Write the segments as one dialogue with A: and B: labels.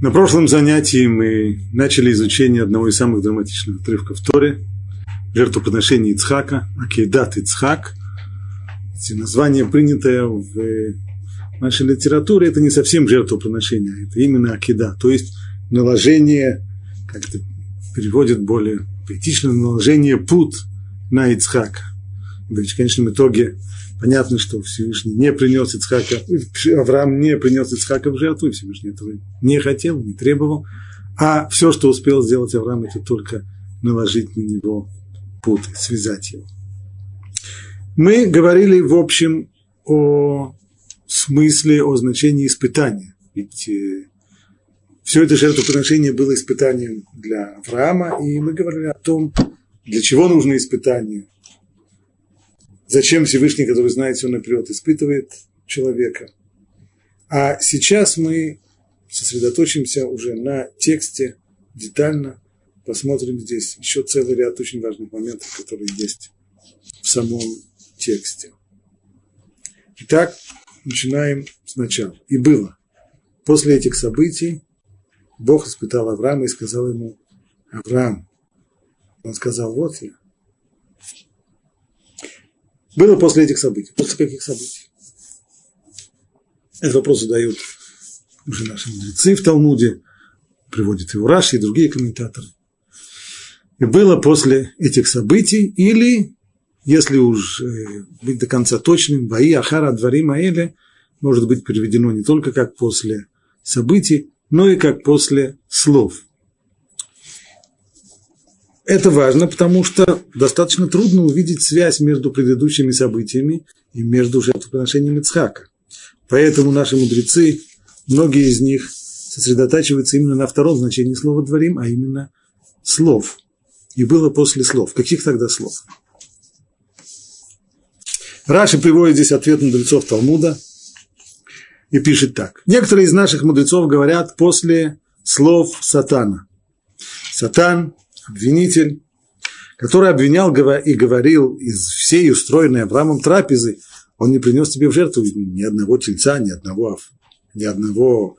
A: На прошлом занятии мы начали изучение одного из самых драматичных отрывков Торы, жертвоприношение Ицхака, Акейдат Ицхак. Название, принятое в нашей литературе, это не совсем жертвоприношение, а это именно Акида, то есть наложение, как это переводит более поэтично, наложение пут на Ицхака. Ведь в конечном итоге Понятно, что Всевышний не принес Ицхака, Авраам не принес Ицхака в жертву, Всевышний этого не хотел, не требовал. А все, что успел сделать Авраам, это только наложить на него путы, связать его. Мы говорили, в общем, о смысле, о значении испытания. Ведь э, все это жертвоприношение было испытанием для Авраама, и мы говорили о том, для чего нужно испытание, Зачем Всевышний, который знает все наперед, испытывает человека? А сейчас мы сосредоточимся уже на тексте детально, посмотрим здесь еще целый ряд очень важных моментов, которые есть в самом тексте. Итак, начинаем сначала. И было. После этих событий Бог испытал Авраама и сказал ему, Авраам, он сказал, вот я, было после этих событий. После каких событий? Этот вопрос задают уже наши мудрецы в Талмуде, приводят его Раши и другие комментаторы. И было после этих событий, или, если уж э, быть до конца точным, Ваи Ахара Дварим Аэле может быть переведено не только как после событий, но и как после слов – это важно, потому что достаточно трудно увидеть связь между предыдущими событиями и между жертвоприношением Ицхака. Поэтому наши мудрецы, многие из них сосредотачиваются именно на втором значении слова «дворим», а именно слов. И было после слов. Каких тогда слов? Раши приводит здесь ответ мудрецов Талмуда и пишет так. Некоторые из наших мудрецов говорят после слов сатана. Сатан обвинитель, который обвинял и говорил из всей устроенной Авраамом трапезы, он не принес тебе в жертву ни одного тельца, ни одного, ни одного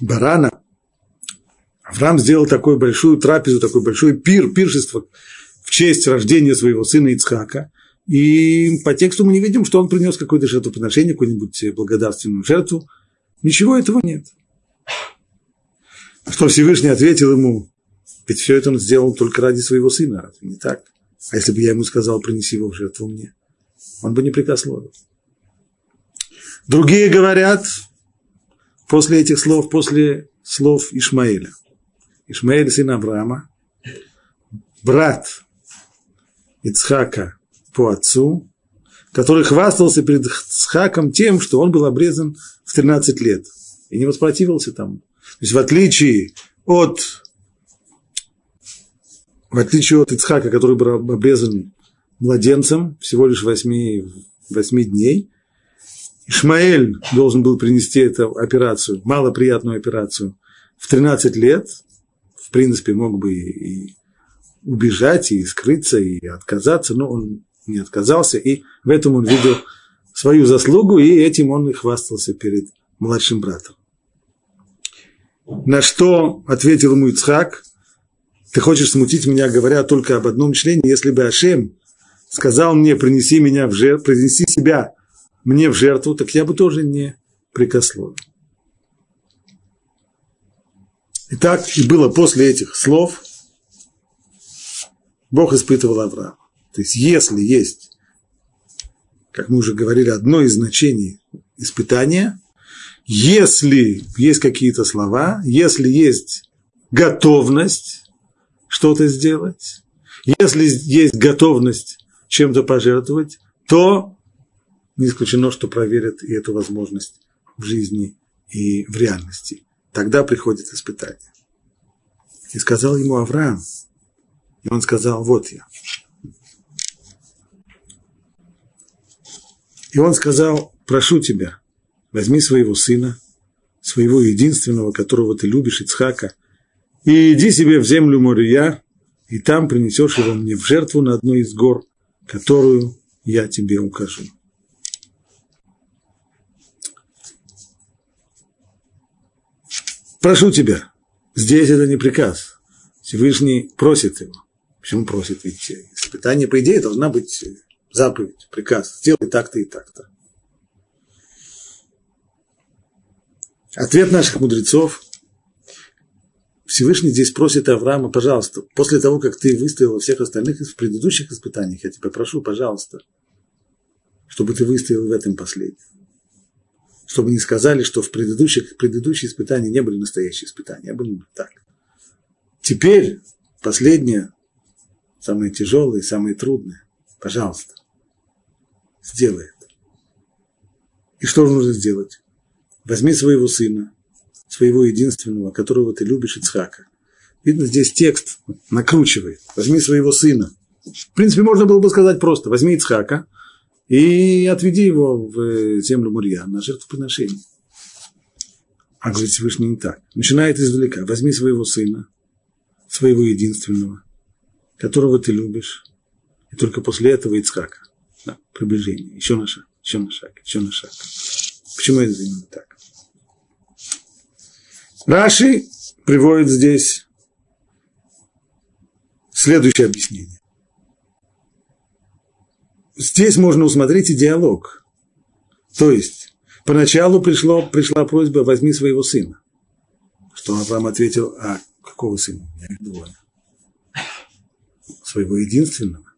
A: барана. Авраам сделал такую большую трапезу, такой большой пир, пиршество в честь рождения своего сына Ицхака. И по тексту мы не видим, что он принес какое-то жертвоприношение, какую-нибудь благодарственную жертву. Ничего этого нет. Что Всевышний ответил ему, ведь все это он сделал только ради своего сына, разве не так? А если бы я ему сказал, принеси его в жертву мне, он бы не прикословил. Другие говорят, после этих слов, после слов Ишмаэля. Ишмаэль, сын Авраама, брат Ицхака по отцу, который хвастался перед Ицхаком тем, что он был обрезан в 13 лет и не воспротивился тому. То есть в отличие от в отличие от Ицхака, который был обрезан младенцем всего лишь 8, 8 дней, Ишмаэль должен был принести эту операцию, малоприятную операцию, в 13 лет, в принципе, мог бы и убежать, и скрыться, и отказаться, но он не отказался, и в этом он видел свою заслугу, и этим он и хвастался перед младшим братом. На что ответил ему Ицхак, ты хочешь смутить меня, говоря только об одном члене, если бы Ашем сказал мне, принеси меня в жертву, принеси себя мне в жертву, так я бы тоже не прикословил. Итак, и было после этих слов, Бог испытывал Авраама. То есть, если есть, как мы уже говорили, одно из значений испытания, если есть какие-то слова, если есть готовность, что-то сделать, если есть готовность чем-то пожертвовать, то не исключено, что проверят и эту возможность в жизни и в реальности. Тогда приходит испытание. И сказал ему Авраам, и он сказал, вот я. И он сказал, прошу тебя, возьми своего сына, своего единственного, которого ты любишь, Ицхака, и иди себе в землю Мория, и там принесешь его мне в жертву на одной из гор, которую я тебе укажу. прошу тебя, здесь это не приказ. Всевышний просит его. Почему просит? Ведь испытание, по идее, должна быть заповедь, приказ. Сделай так-то и так-то. Ответ наших мудрецов. Всевышний здесь просит Авраама, пожалуйста, после того, как ты выстоял всех остальных в предыдущих испытаниях, я тебя прошу, пожалуйста, чтобы ты выстоял в этом последнем. Чтобы не сказали, что в предыдущих, предыдущие испытания не были настоящие испытания, а были так. Теперь последнее, самое тяжелое, самое трудное. Пожалуйста, сделай это. И что нужно сделать? Возьми своего сына, своего единственного, которого ты любишь, Ицхака. Видно, здесь текст накручивает. Возьми своего сына. В принципе, можно было бы сказать просто. Возьми Ицхака и отведи его в землю Мурья на жертвоприношение. А говорит Всевышний не так. Начинает издалека. Возьми своего сына, своего единственного, которого ты любишь, и только после этого Ицхака. Да, приближение. Еще на шаг, еще на шаг, еще на шаг. Почему это именно так? Раши приводит здесь следующее объяснение. Здесь можно усмотреть и диалог. То есть, поначалу пришло, пришла просьба «возьми своего сына». Что Авраам ответил, а какого сына? Я двое. Своего единственного.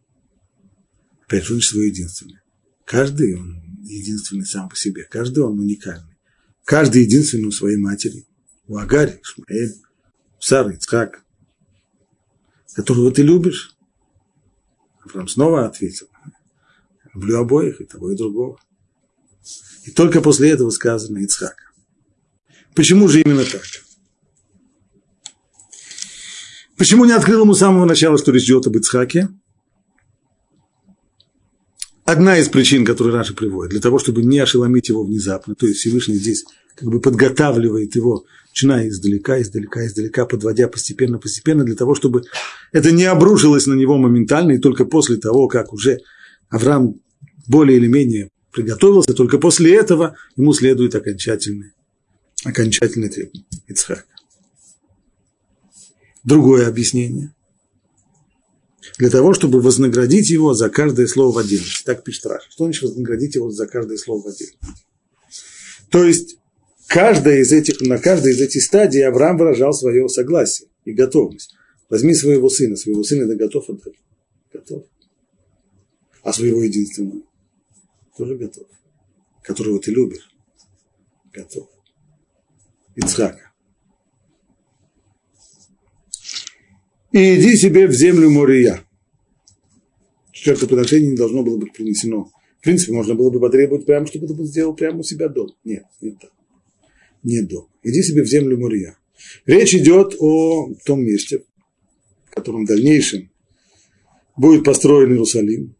A: Опять же, он свой единственный. Каждый он единственный сам по себе. Каждый он уникальный. Каждый единственный у своей матери. У Агари, Ишмаэль, Сара, Ицхак. Которого ты любишь. Авраам снова ответил. Люблю обоих, и того, и другого. И только после этого сказано Ицхак. Почему же именно так? Почему не открыл ему с самого начала, что речь идет об Ицхаке? Одна из причин, которые Раша приводит, для того, чтобы не ошеломить его внезапно, то есть Всевышний здесь как бы подготавливает его, начиная издалека, издалека, издалека, подводя постепенно, постепенно, для того, чтобы это не обрушилось на него моментально, и только после того, как уже Авраам более или менее приготовился, только после этого ему следует окончательное, окончательное требование Ицхака. Другое объяснение для того, чтобы вознаградить его за каждое слово в отдельности. Так пишет Раша. Что значит вознаградить его за каждое слово в отдельности? То есть, каждая из этих, на каждой из этих стадий Авраам выражал свое согласие и готовность. Возьми своего сына, своего сына ты готов отдать? Готов. А своего единственного? Тоже готов. Которого ты любишь? Готов. Ицхака. и иди себе в землю Мория. Жертвоприношение не должно было быть принесено. В принципе, можно было бы потребовать прямо, чтобы это сделал прямо у себя дом. Нет, не так. Не дом. Иди себе в землю Мурия. Речь идет о том месте, в котором в дальнейшем будет построен Иерусалим.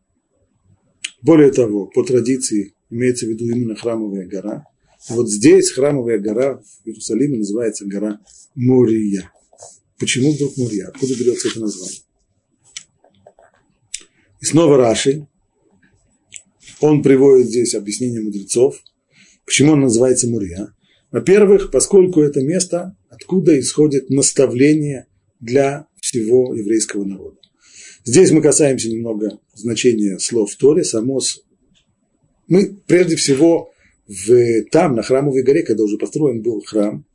A: Более того, по традиции имеется в виду именно храмовая гора. вот здесь храмовая гора в Иерусалиме называется гора Мория. Почему вдруг Мурья? Откуда берется это название? И снова Раши. Он приводит здесь объяснение мудрецов. Почему он называется Мурья? Во-первых, поскольку это место, откуда исходит наставление для всего еврейского народа. Здесь мы касаемся немного значения слов Торе. Само мы прежде всего в, там, на Храмовой горе, когда уже построен был храм,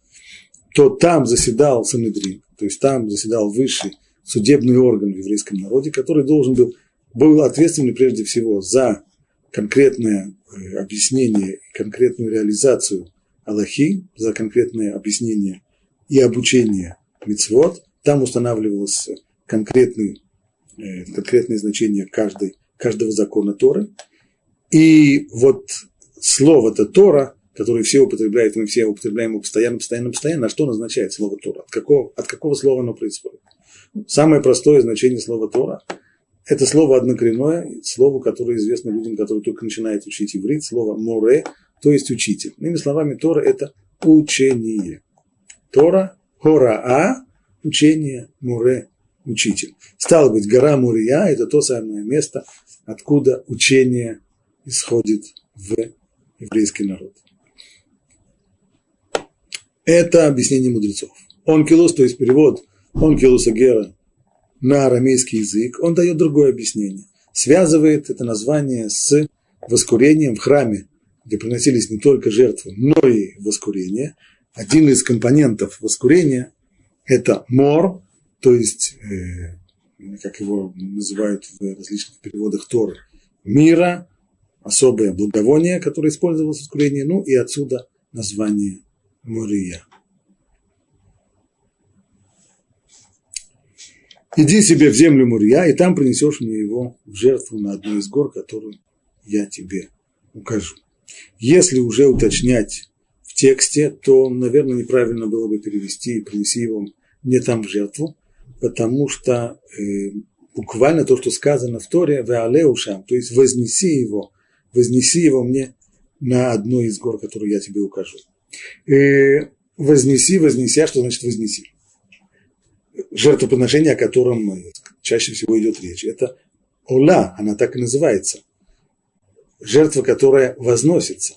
A: то там заседал Санедрин, то есть там заседал высший судебный орган в еврейском народе, который должен был, был ответственный прежде всего за конкретное э, объяснение и конкретную реализацию Аллахи, за конкретное объяснение и обучение мицвод. Там устанавливалось конкретный, э, конкретное значение каждой, каждого закона Торы. И вот слово-то Тора который все употребляют, мы все употребляем его постоянно, постоянно, постоянно, а что означает слово Тора? От какого, от какого слова оно происходит? Самое простое значение слова Тора – это слово однокоренное, слово, которое известно людям, которые только начинают учить иврит, слово море, то есть учитель. Иными словами, Тора – это учение. Тора, хора-а, учение, море, учитель. Стало быть, гора Мурия – это то самое место, откуда учение исходит в еврейский народ. Это объяснение мудрецов. Онкилус, то есть перевод онкилуса гера на арамейский язык, он дает другое объяснение. Связывает это название с воскурением в храме, где приносились не только жертвы, но и воскурение. Один из компонентов воскурения – это мор, то есть, э, как его называют в различных переводах Торы, мира, особое благовоние, которое использовалось в воскурении, ну и отсюда название Мория. Иди себе в землю Мурья, и там принесешь мне его в жертву на одну из гор, которую я тебе укажу. Если уже уточнять в тексте, то, наверное, неправильно было бы перевести и принеси его мне там в жертву, потому что э, буквально то, что сказано в Торе, «Веалеушам», то есть «вознеси его», «вознеси его мне на одну из гор, которую я тебе укажу». Э, «Вознеси», «вознеся», что значит «вознеси»? жертвоприношение, о котором чаще всего идет речь, это ола, она так и называется. Жертва, которая возносится.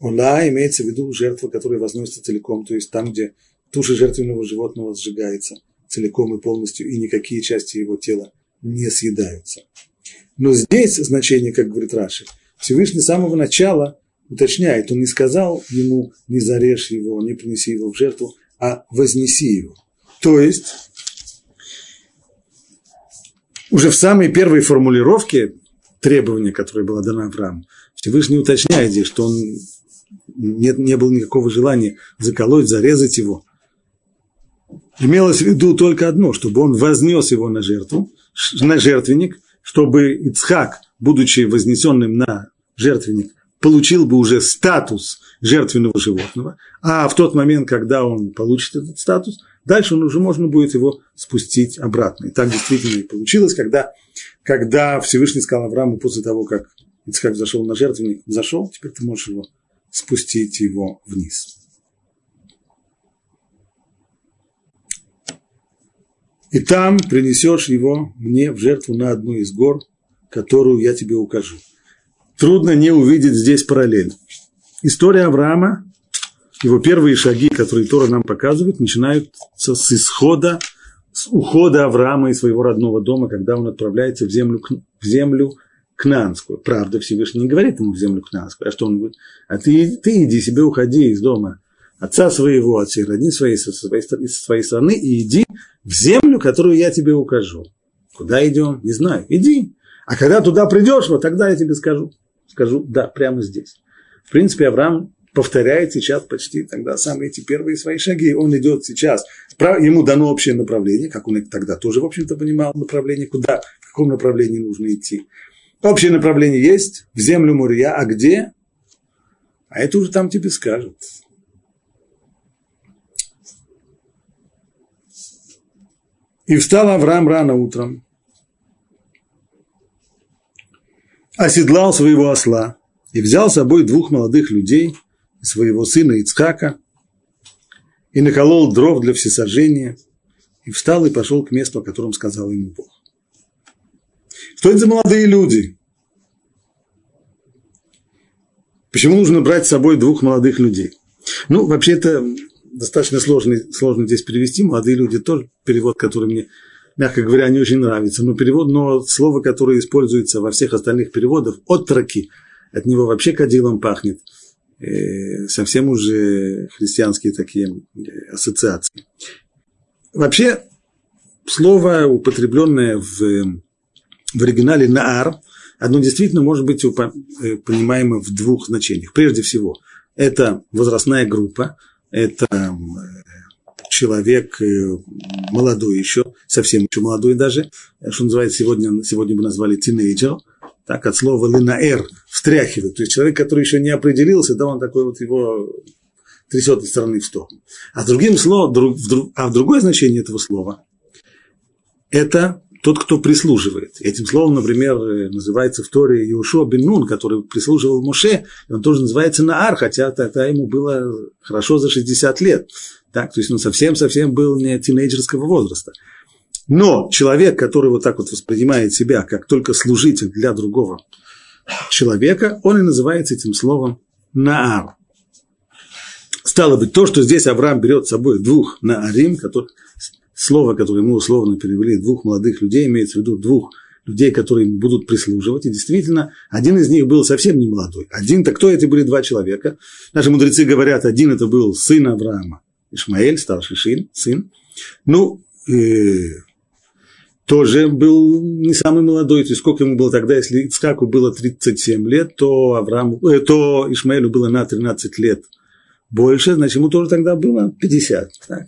A: Ола имеется в виду жертва, которая возносится целиком, то есть там, где туша жертвенного животного сжигается целиком и полностью, и никакие части его тела не съедаются. Но здесь значение, как говорит Раши, Всевышний с самого начала уточняет, он не сказал ему, не зарежь его, не принеси его в жертву, а вознеси его. То есть уже в самой первой формулировке требования, которое было дано Аврааму, Всевышний уточняет здесь, что он нет, не было никакого желания заколоть, зарезать его. Имелось в виду только одно, чтобы он вознес его на жертву, на жертвенник, чтобы Ицхак, будучи вознесенным на жертвенник, получил бы уже статус жертвенного животного, а в тот момент, когда он получит этот статус, Дальше уже можно будет его спустить обратно. И так действительно и получилось, когда, когда Всевышний сказал Аврааму после того, как Ицхак зашел на жертвенник, зашел, теперь ты можешь его спустить его вниз. И там принесешь его мне в жертву на одну из гор, которую я тебе укажу. Трудно не увидеть здесь параллель. История Авраама его первые шаги, которые Тора нам показывает, начинаются с исхода, с ухода Авраама из своего родного дома, когда он отправляется в землю, в землю Кнанскую. Правда, Всевышний не говорит ему в землю Кнанскую, а что он говорит? А ты, ты иди себе, уходи из дома отца своего, от всей родни своей, со своей, со своей страны, и иди в землю, которую я тебе укажу. Куда идем? Не знаю. Иди. А когда туда придешь, вот тогда я тебе скажу. Скажу, да, прямо здесь. В принципе, Авраам повторяет сейчас почти тогда самые эти первые свои шаги. Он идет сейчас, ему дано общее направление, как он тогда тоже, в общем-то, понимал направление, куда, в каком направлении нужно идти. Общее направление есть, в землю Мурия, а где? А это уже там тебе скажут. И встал Авраам рано утром, оседлал своего осла и взял с собой двух молодых людей – своего сына Ицхака, и наколол дров для всесожжения, и встал и пошел к месту, о котором сказал ему Бог. Что это за молодые люди? Почему нужно брать с собой двух молодых людей? Ну, вообще это достаточно сложно, сложно здесь перевести. Молодые люди тоже перевод, который мне, мягко говоря, не очень нравится. Но перевод, но слово, которое используется во всех остальных переводах, отроки, от него вообще кадилом пахнет – совсем уже христианские такие э, ассоциации. Вообще, слово, употребленное в, в оригинале «наар», оно действительно может быть э, понимаемо в двух значениях. Прежде всего, это возрастная группа, это человек молодой еще, совсем еще молодой даже, что называется сегодня, сегодня бы назвали тинейджер – так, от слова линаэр, встряхивает. То есть человек, который еще не определился, да, он такой вот его трясет из стороны в сторону. А другим словом, друг, друг, а другое значение этого слова – это тот, кто прислуживает. Этим словом, например, называется в Торе Иошуа бен Нун, который прислуживал Моше, и он тоже называется Наар, хотя тогда ему было хорошо за 60 лет. Так, то есть он совсем-совсем был не тинейджерского возраста. Но человек, который вот так вот воспринимает себя как только служитель для другого человека, он и называется этим словом наар. Стало быть, то, что здесь Авраам берет с собой двух на Арим, который, слово, которое мы условно перевели, двух молодых людей, имеется в виду двух людей, которые будут прислуживать. И действительно, один из них был совсем не молодой. Один-то кто эти были два человека? Наши мудрецы говорят, один это был сын Авраама, Ишмаэль, старший сын. сын. Ну, э, тоже был не самый молодой, то есть сколько ему было тогда, если Ицхаку было 37 лет, то, Аврааму, э, то Ишмаэлю было на 13 лет больше, значит, ему тоже тогда было 50. Так?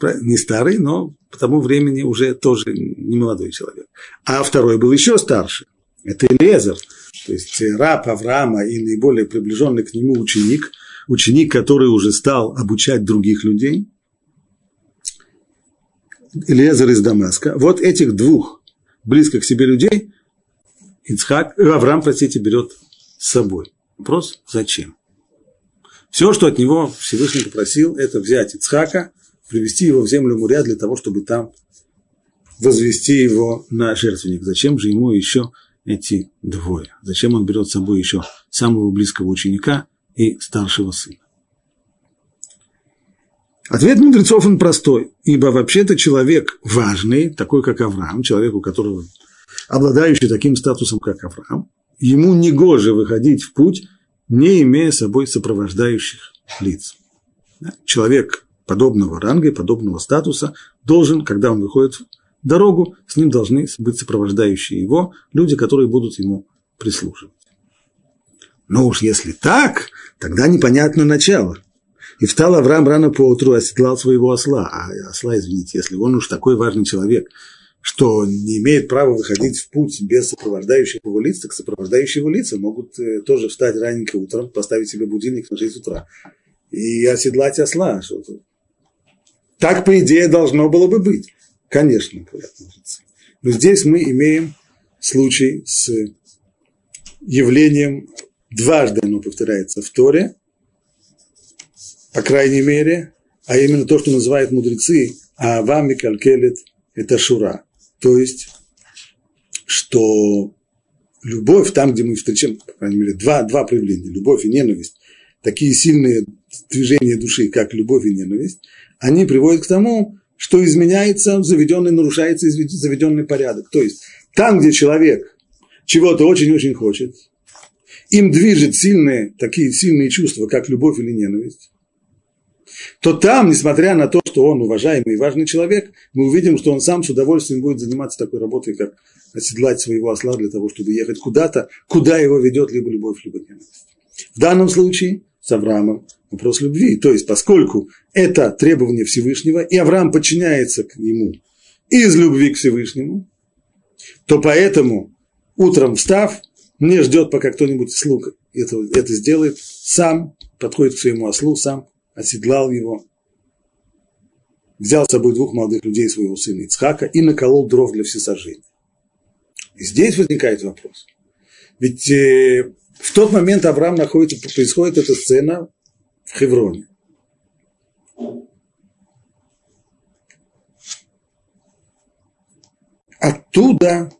A: Не старый, но по тому времени уже тоже не молодой человек. А второй был еще старше. Это Элезер, то есть раб Авраама и наиболее приближенный к нему ученик, ученик, который уже стал обучать других людей – Элиезер из Дамаска. Вот этих двух близко к себе людей Ицхак, Авраам, простите, берет с собой. Вопрос, зачем? Все, что от него Всевышний попросил, это взять Ицхака, привести его в землю Муря для того, чтобы там возвести его на жертвенник. Зачем же ему еще эти двое? Зачем он берет с собой еще самого близкого ученика и старшего сына? Ответ мудрецов он простой, ибо вообще-то человек важный, такой как Авраам, человек, у которого обладающий таким статусом, как Авраам, ему не гоже выходить в путь, не имея с собой сопровождающих лиц. Человек подобного ранга и подобного статуса должен, когда он выходит в дорогу, с ним должны быть сопровождающие его люди, которые будут ему прислуживать. Но уж если так, тогда непонятно начало – и встал Авраам рано поутру, оседлал своего осла. А осла, извините, если он уж такой важный человек, что не имеет права выходить в путь без сопровождающих его лиц, так сопровождающие его лица могут э, тоже встать раненько утром, поставить себе будильник на 6 утра и оседлать осла. Что-то. Так, по идее, должно было бы быть. Конечно. Но здесь мы имеем случай с явлением, дважды оно повторяется в Торе, по крайней мере, а именно то, что называют мудрецы, а вами калькелет – это шура. То есть, что любовь, там, где мы встречаем, по крайней мере, два, два проявления, любовь и ненависть, такие сильные движения души, как любовь и ненависть, они приводят к тому, что изменяется заведенный, нарушается заведенный порядок. То есть, там, где человек чего-то очень-очень хочет, им движет сильные, такие сильные чувства, как любовь или ненависть, то там, несмотря на то, что он уважаемый и важный человек, мы увидим, что он сам с удовольствием будет заниматься такой работой, как оседлать своего осла для того, чтобы ехать куда-то, куда его ведет либо любовь, либо ненависть. В данном случае с Авраамом вопрос любви. То есть, поскольку это требование Всевышнего, и Авраам подчиняется к нему из любви к Всевышнему, то поэтому утром встав, мне ждет, пока кто-нибудь слуг это, это сделает, сам подходит к своему ослу, сам оседлал его, взял с собой двух молодых людей своего сына Ицхака и наколол дров для всесожжения. И здесь возникает вопрос. Ведь э, в тот момент Авраам находится, происходит эта сцена в Хевроне. Оттуда,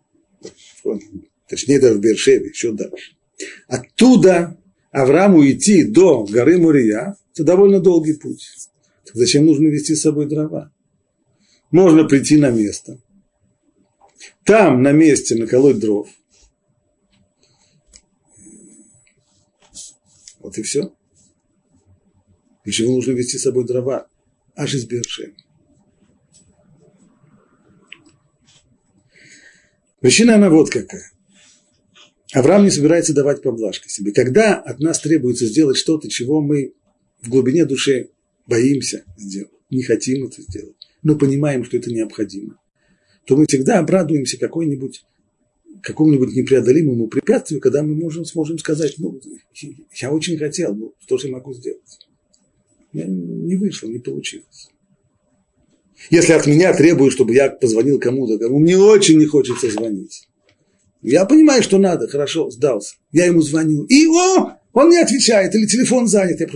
A: точнее даже в Бершеве, еще дальше, оттуда Аврааму идти до горы Мурия, это довольно долгий путь. Так зачем нужно вести с собой дрова? Можно прийти на место. Там на месте наколоть дров. Вот и все. Для чего нужно вести с собой дрова? Аж из Бершева. Причина она вот какая. Авраам не собирается давать поблажки себе. Когда от нас требуется сделать что-то, чего мы в глубине души боимся сделать, не хотим это сделать, но понимаем, что это необходимо, то мы всегда обрадуемся какой-нибудь какому-нибудь непреодолимому препятствию, когда мы можем, сможем сказать, ну, я очень хотел, ну, что же я могу сделать? Не вышло, не получилось. Если от меня требуют, чтобы я позвонил кому-то, кому мне очень не хочется звонить, я понимаю, что надо, хорошо, сдался. Я ему звонил. И, о, он не отвечает, или телефон занят. Я,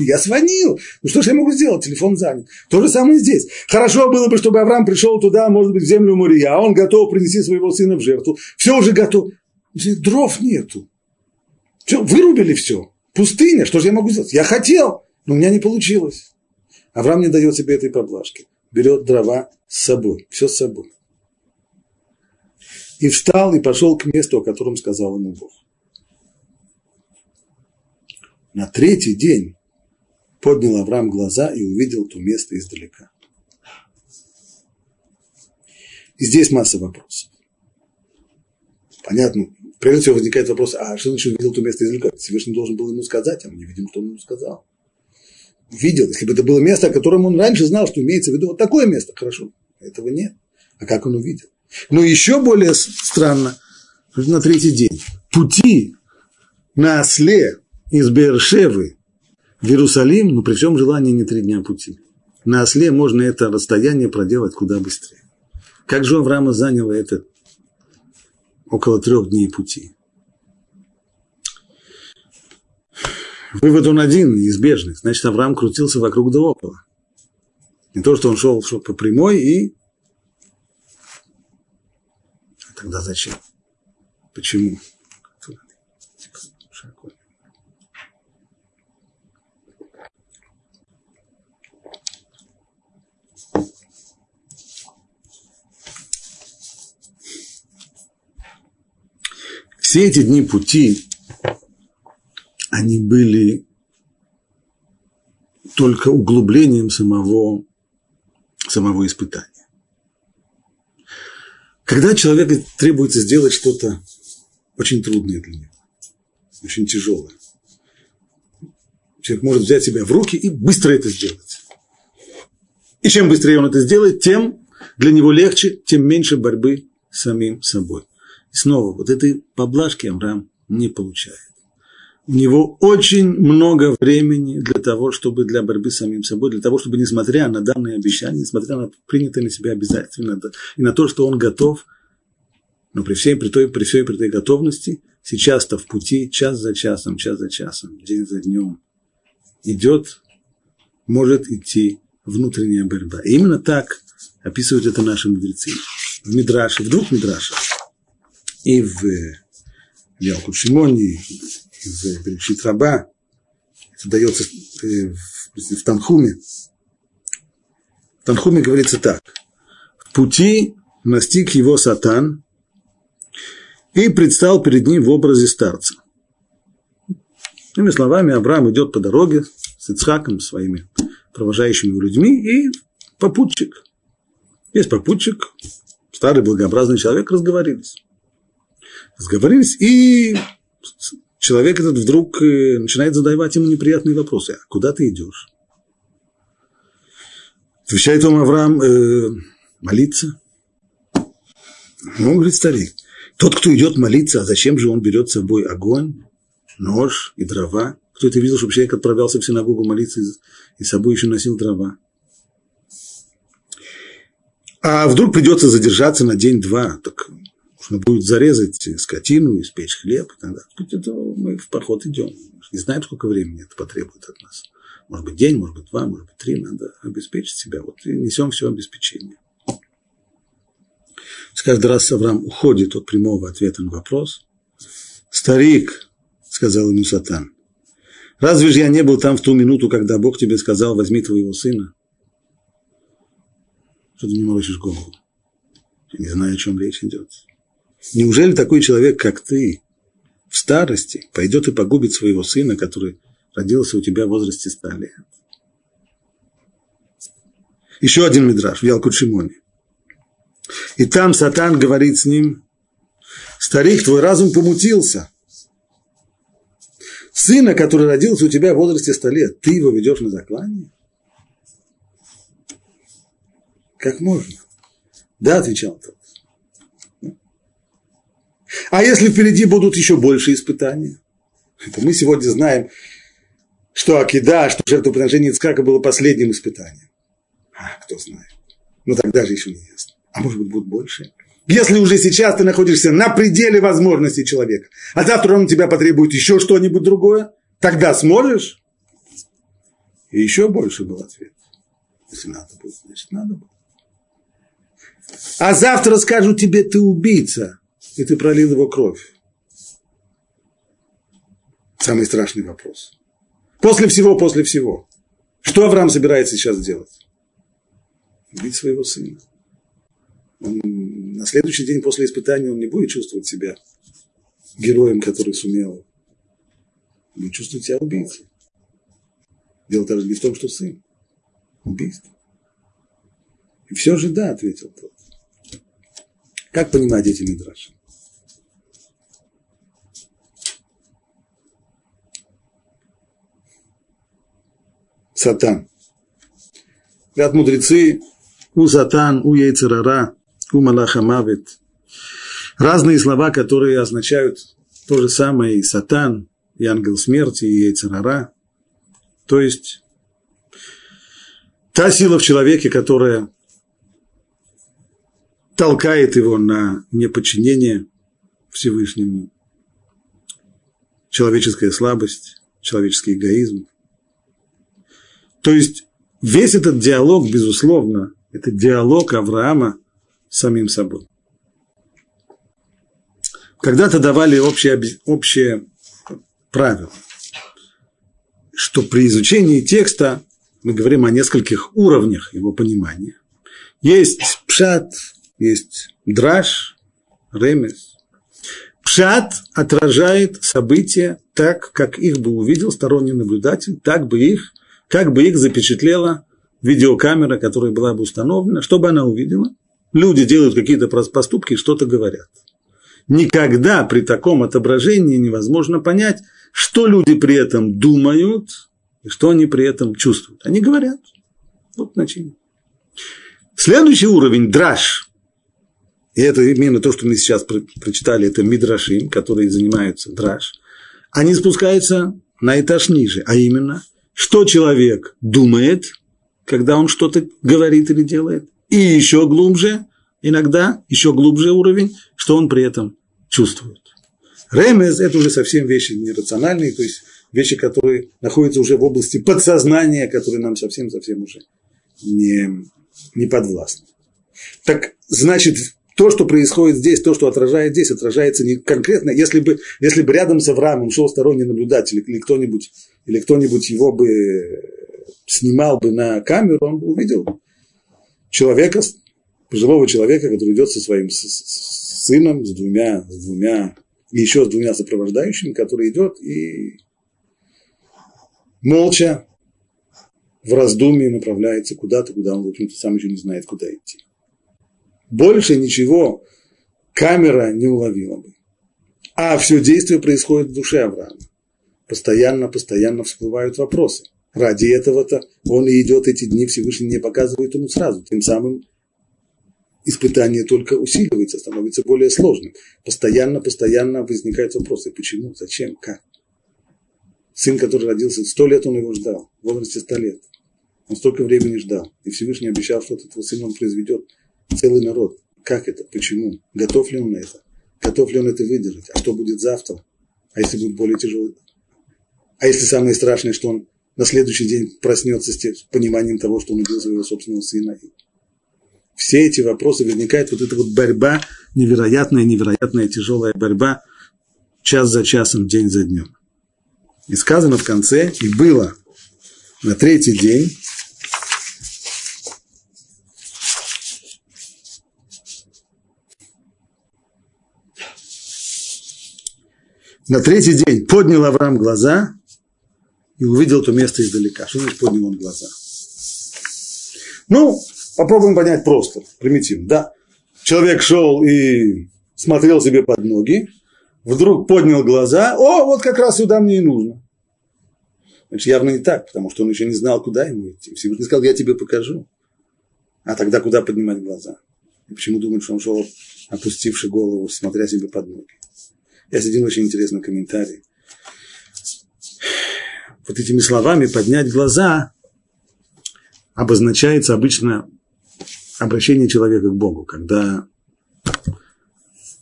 A: я звонил. Ну что же я могу сделать? Телефон занят. То же самое здесь. Хорошо было бы, чтобы Авраам пришел туда, может быть, в землю Мурия, а он готов принести своего сына в жертву. Все уже готов. Дров нету. Все, вырубили все. Пустыня. Что же я могу сделать? Я хотел. Но у меня не получилось. Авраам не дает себе этой поблажки. Берет дрова с собой, все с собой. И встал и пошел к месту, о котором сказал ему Бог. На третий день поднял Авраам глаза и увидел то место издалека. И здесь масса вопросов. Понятно, прежде всего возникает вопрос, а что значит увидел то место издалека? Всевышний должен был ему сказать, а мы не видим, что он ему сказал. Увидел, если бы это было место, о котором он раньше знал, что имеется в виду вот такое место, хорошо, этого нет. А как он увидел? Но еще более странно, на третий день, пути на осле из Бершевы в Иерусалим, но при всем желании не три дня пути. На осле можно это расстояние проделать куда быстрее. Как же Авраама заняло это около трех дней пути? Вывод он один, неизбежный. Значит, Авраам крутился вокруг да около. Не то, что он шел, шел по прямой и... Тогда зачем? Почему? Все эти дни пути, они были только углублением самого, самого испытания. Когда человеку требуется сделать что-то очень трудное для него, очень тяжелое, человек может взять себя в руки и быстро это сделать. И чем быстрее он это сделает, тем для него легче, тем меньше борьбы с самим собой. И снова, вот этой поблажки Амрам не получает. У него очень много времени для того, чтобы для борьбы с самим собой, для того, чтобы, несмотря на данные обещания, несмотря на принятые на себя обязательства и на то, что он готов, но при всей, при той, при всей при той готовности, сейчас-то в пути, час за часом, час за часом, день за днем, идет, может идти внутренняя борьба. И именно так описывают это наши мудрецы. В Мидраше, в двух Мидрашах и в Ялкут Шимоне, и в Берешит Раба. Это дается э, в Танхуме. В Танхуме говорится так. В пути настиг его сатан и предстал перед ним в образе старца. Иными словами, Авраам идет по дороге с Ицхаком, своими провожающими людьми, и попутчик. Есть попутчик, старый благообразный человек, разговорились сговорились, и человек этот вдруг э, начинает задавать ему неприятные вопросы. А куда ты идешь? Отвечает ему Авраам, э, молиться. Ну, он говорит, старик, тот, кто идет молиться, а зачем же он берет с собой огонь, нож и дрова? Кто это видел, чтобы человек отправлялся в синагогу молиться и с собой еще носил дрова? А вдруг придется задержаться на день-два, так нужно будет зарезать скотину, испечь хлеб и так далее. Это мы в поход идем. Не знаем, сколько времени это потребует от нас. Может быть, день, может быть, два, может быть, три. Надо обеспечить себя. Вот и несем все обеспечение. Каждый раз Авраам уходит от прямого ответа на вопрос. «Старик», – сказал ему Сатан, – «разве же я не был там в ту минуту, когда Бог тебе сказал, возьми твоего сына?» Что ты не морочишь голову? Я не знаю, о чем речь идет. Неужели такой человек, как ты, в старости пойдет и погубит своего сына, который родился у тебя в возрасте ста лет? Еще один мидраж в Ялкут Шимоне. И там Сатан говорит с ним, старик, твой разум помутился. Сына, который родился у тебя в возрасте ста лет, ты его ведешь на заклание? Как можно? Да, отвечал тот. А если впереди будут еще больше испытания? то мы сегодня знаем, что Акида, что жертвоприношение Ицкака было последним испытанием. А, кто знает. Но тогда же еще не ясно. А может быть, будет больше. Если уже сейчас ты находишься на пределе возможностей человека, а завтра он тебя потребует еще что-нибудь другое, тогда сможешь? И еще больше был ответ. Если надо будет, значит, надо будет. А завтра скажут тебе, ты убийца и ты пролил его кровь. Самый страшный вопрос. После всего, после всего. Что Авраам собирается сейчас делать? Убить своего сына. Он, на следующий день после испытания он не будет чувствовать себя героем, который сумел. Он будет чувствовать себя убийцей. Дело даже не в том, что сын. Убийство. И все же да, ответил тот. Как понимать эти мидраши? Сатан. Говорят мудрецы, у Сатан, у Яйцерара, у Малахамавит. Разные слова, которые означают то же самое и Сатан, и ангел смерти, и Яйцерара. То есть та сила в человеке, которая толкает его на неподчинение Всевышнему, человеческая слабость, человеческий эгоизм. То есть весь этот диалог, безусловно, это диалог Авраама с самим собой. Когда-то давали общее, общее правило, что при изучении текста мы говорим о нескольких уровнях его понимания. Есть пшат, есть драж, ремес. Пшат отражает события так, как их бы увидел сторонний наблюдатель, так бы их, как бы их запечатлела видеокамера, которая была бы установлена, что бы она увидела. Люди делают какие-то поступки и что-то говорят. Никогда при таком отображении невозможно понять, что люди при этом думают и что они при этом чувствуют. Они говорят. Вот значение. Следующий уровень – драж. И это именно то, что мы сейчас прочитали, это мидрашим, которые занимаются драж. Они спускаются на этаж ниже, а именно, что человек думает, когда он что-то говорит или делает, и еще глубже, иногда еще глубже уровень, что он при этом чувствует. Ремез – это уже совсем вещи нерациональные, то есть вещи, которые находятся уже в области подсознания, которые нам совсем-совсем уже не, не подвластны. Так значит, то, что происходит здесь, то, что отражает здесь, отражается не конкретно. Если бы, если бы рядом с Авраамом шел сторонний наблюдатель или кто-нибудь, или кто-нибудь его бы снимал бы на камеру, он бы увидел человека, пожилого человека, который идет со своим сыном, с двумя, с двумя, и еще с двумя сопровождающими, который идет и молча в раздумье направляется куда-то, куда он, в общем-то, сам еще не знает, куда идти. Больше ничего камера не уловила бы. А все действие происходит в душе Авраама. Постоянно, постоянно всплывают вопросы. Ради этого-то он и идет эти дни, Всевышний не показывает ему сразу. Тем самым испытание только усиливается, становится более сложным. Постоянно, постоянно возникают вопросы. Почему? Зачем? Как? Сын, который родился, сто лет он его ждал, в возрасте ста лет. Он столько времени ждал. И Всевышний обещал, что от этого сына он произведет целый народ. Как это? Почему? Готов ли он на это? Готов ли он это выдержать? А что будет завтра? А если будет более тяжелый? А если самое страшное, что он на следующий день проснется с пониманием того, что он убил своего собственного сына? Все эти вопросы возникает вот эта вот борьба, невероятная, невероятная, тяжелая борьба, час за часом, день за днем. И сказано в конце, и было на третий день, На третий день поднял Авраам глаза и увидел то место издалека. Что значит поднял он глаза? Ну, попробуем понять просто, примитивно. Да, человек шел и смотрел себе под ноги, вдруг поднял глаза, о, вот как раз сюда мне и нужно. Значит, явно не так, потому что он еще не знал, куда ему идти. Всевышний сказал, я тебе покажу. А тогда куда поднимать глаза? И почему думать, что он шел, опустивший голову, смотря себе под ноги? Я один очень интересный комментарий. Вот этими словами поднять глаза обозначается обычно обращение человека к Богу, когда,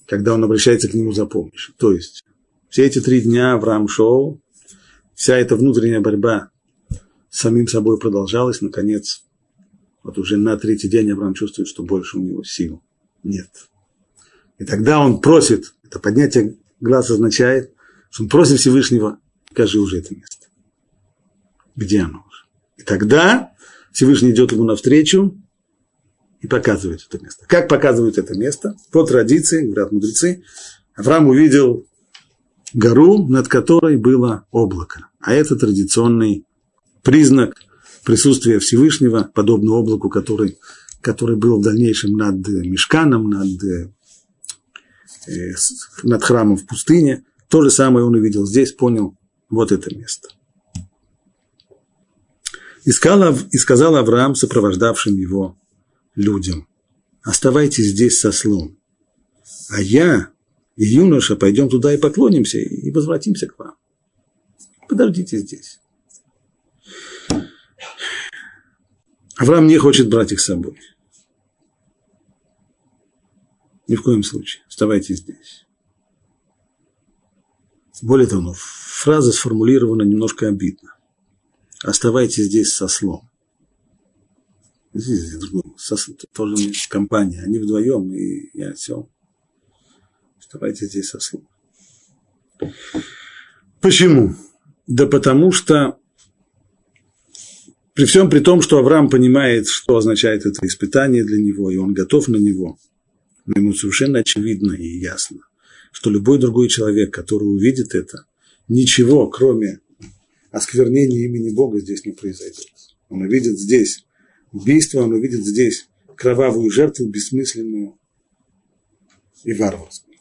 A: когда он обращается к нему за помощью. То есть все эти три дня Авраам шел, вся эта внутренняя борьба с самим собой продолжалась, наконец, вот уже на третий день Авраам чувствует, что больше у него сил нет. И тогда он просит, это поднятие глаз означает, что он просит Всевышнего, покажи уже это место. Где оно уже? И тогда Всевышний идет ему навстречу и показывает это место. Как показывают это место? По традиции, говорят мудрецы, Авраам увидел гору, над которой было облако. А это традиционный признак присутствия Всевышнего, подобно облаку, который, который был в дальнейшем над Мешканом, над, над храмом в пустыне. То же самое он увидел здесь, понял вот это место. И сказал, и сказал Авраам сопровождавшим его людям, оставайтесь здесь со слом, а я и юноша пойдем туда и поклонимся, и возвратимся к вам. Подождите здесь. Авраам не хочет брать их с собой. Ни в коем случае. Оставайтесь здесь. Более того, фраза сформулирована немножко обидно. Оставайтесь здесь со слом. Здесь со, тоже компания. Они вдвоем, и я все. Оставайтесь здесь со слом. Почему? Да потому что при всем при том, что Авраам понимает, что означает это испытание для него, и он готов на него, но ему совершенно очевидно и ясно, что любой другой человек, который увидит это, ничего, кроме осквернения имени Бога, здесь не произойдет. Он увидит здесь убийство, он увидит здесь кровавую жертву, бессмысленную и варварскую.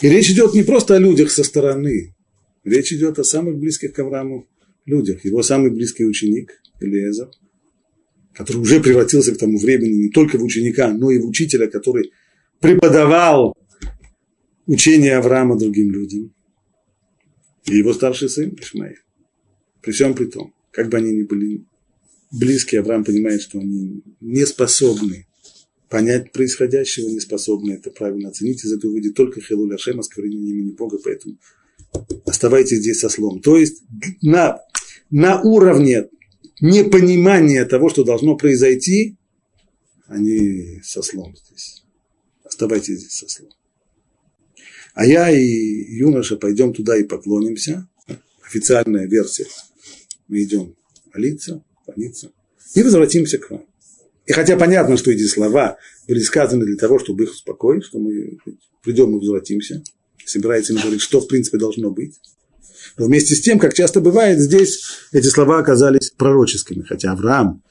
A: И речь идет не просто о людях со стороны, речь идет о самых близких к Аврааму людях. Его самый близкий ученик, Элиезер, который уже превратился к тому времени не только в ученика, но и в учителя, который преподавал учение Авраама другим людям. И его старший сын Ишмаил. При всем при том, как бы они ни были близкие, Авраам понимает, что они не способны понять происходящего, не способны это правильно оценить. Из этого выйдет только Хилуля Шема, осквернение имени Бога, поэтому оставайтесь здесь со слом. То есть на, на уровне непонимания того, что должно произойти, они со слом здесь. Оставайтесь здесь со слом. А я и юноша пойдем туда и поклонимся. Официальная версия. Мы идем молиться, клониться и возвратимся к вам. И хотя понятно, что эти слова были сказаны для того, чтобы их успокоить, что мы придем и возвратимся, собирается им говорить, что в принципе должно быть. Но вместе с тем, как часто бывает, здесь эти слова оказались пророческими, хотя Авраам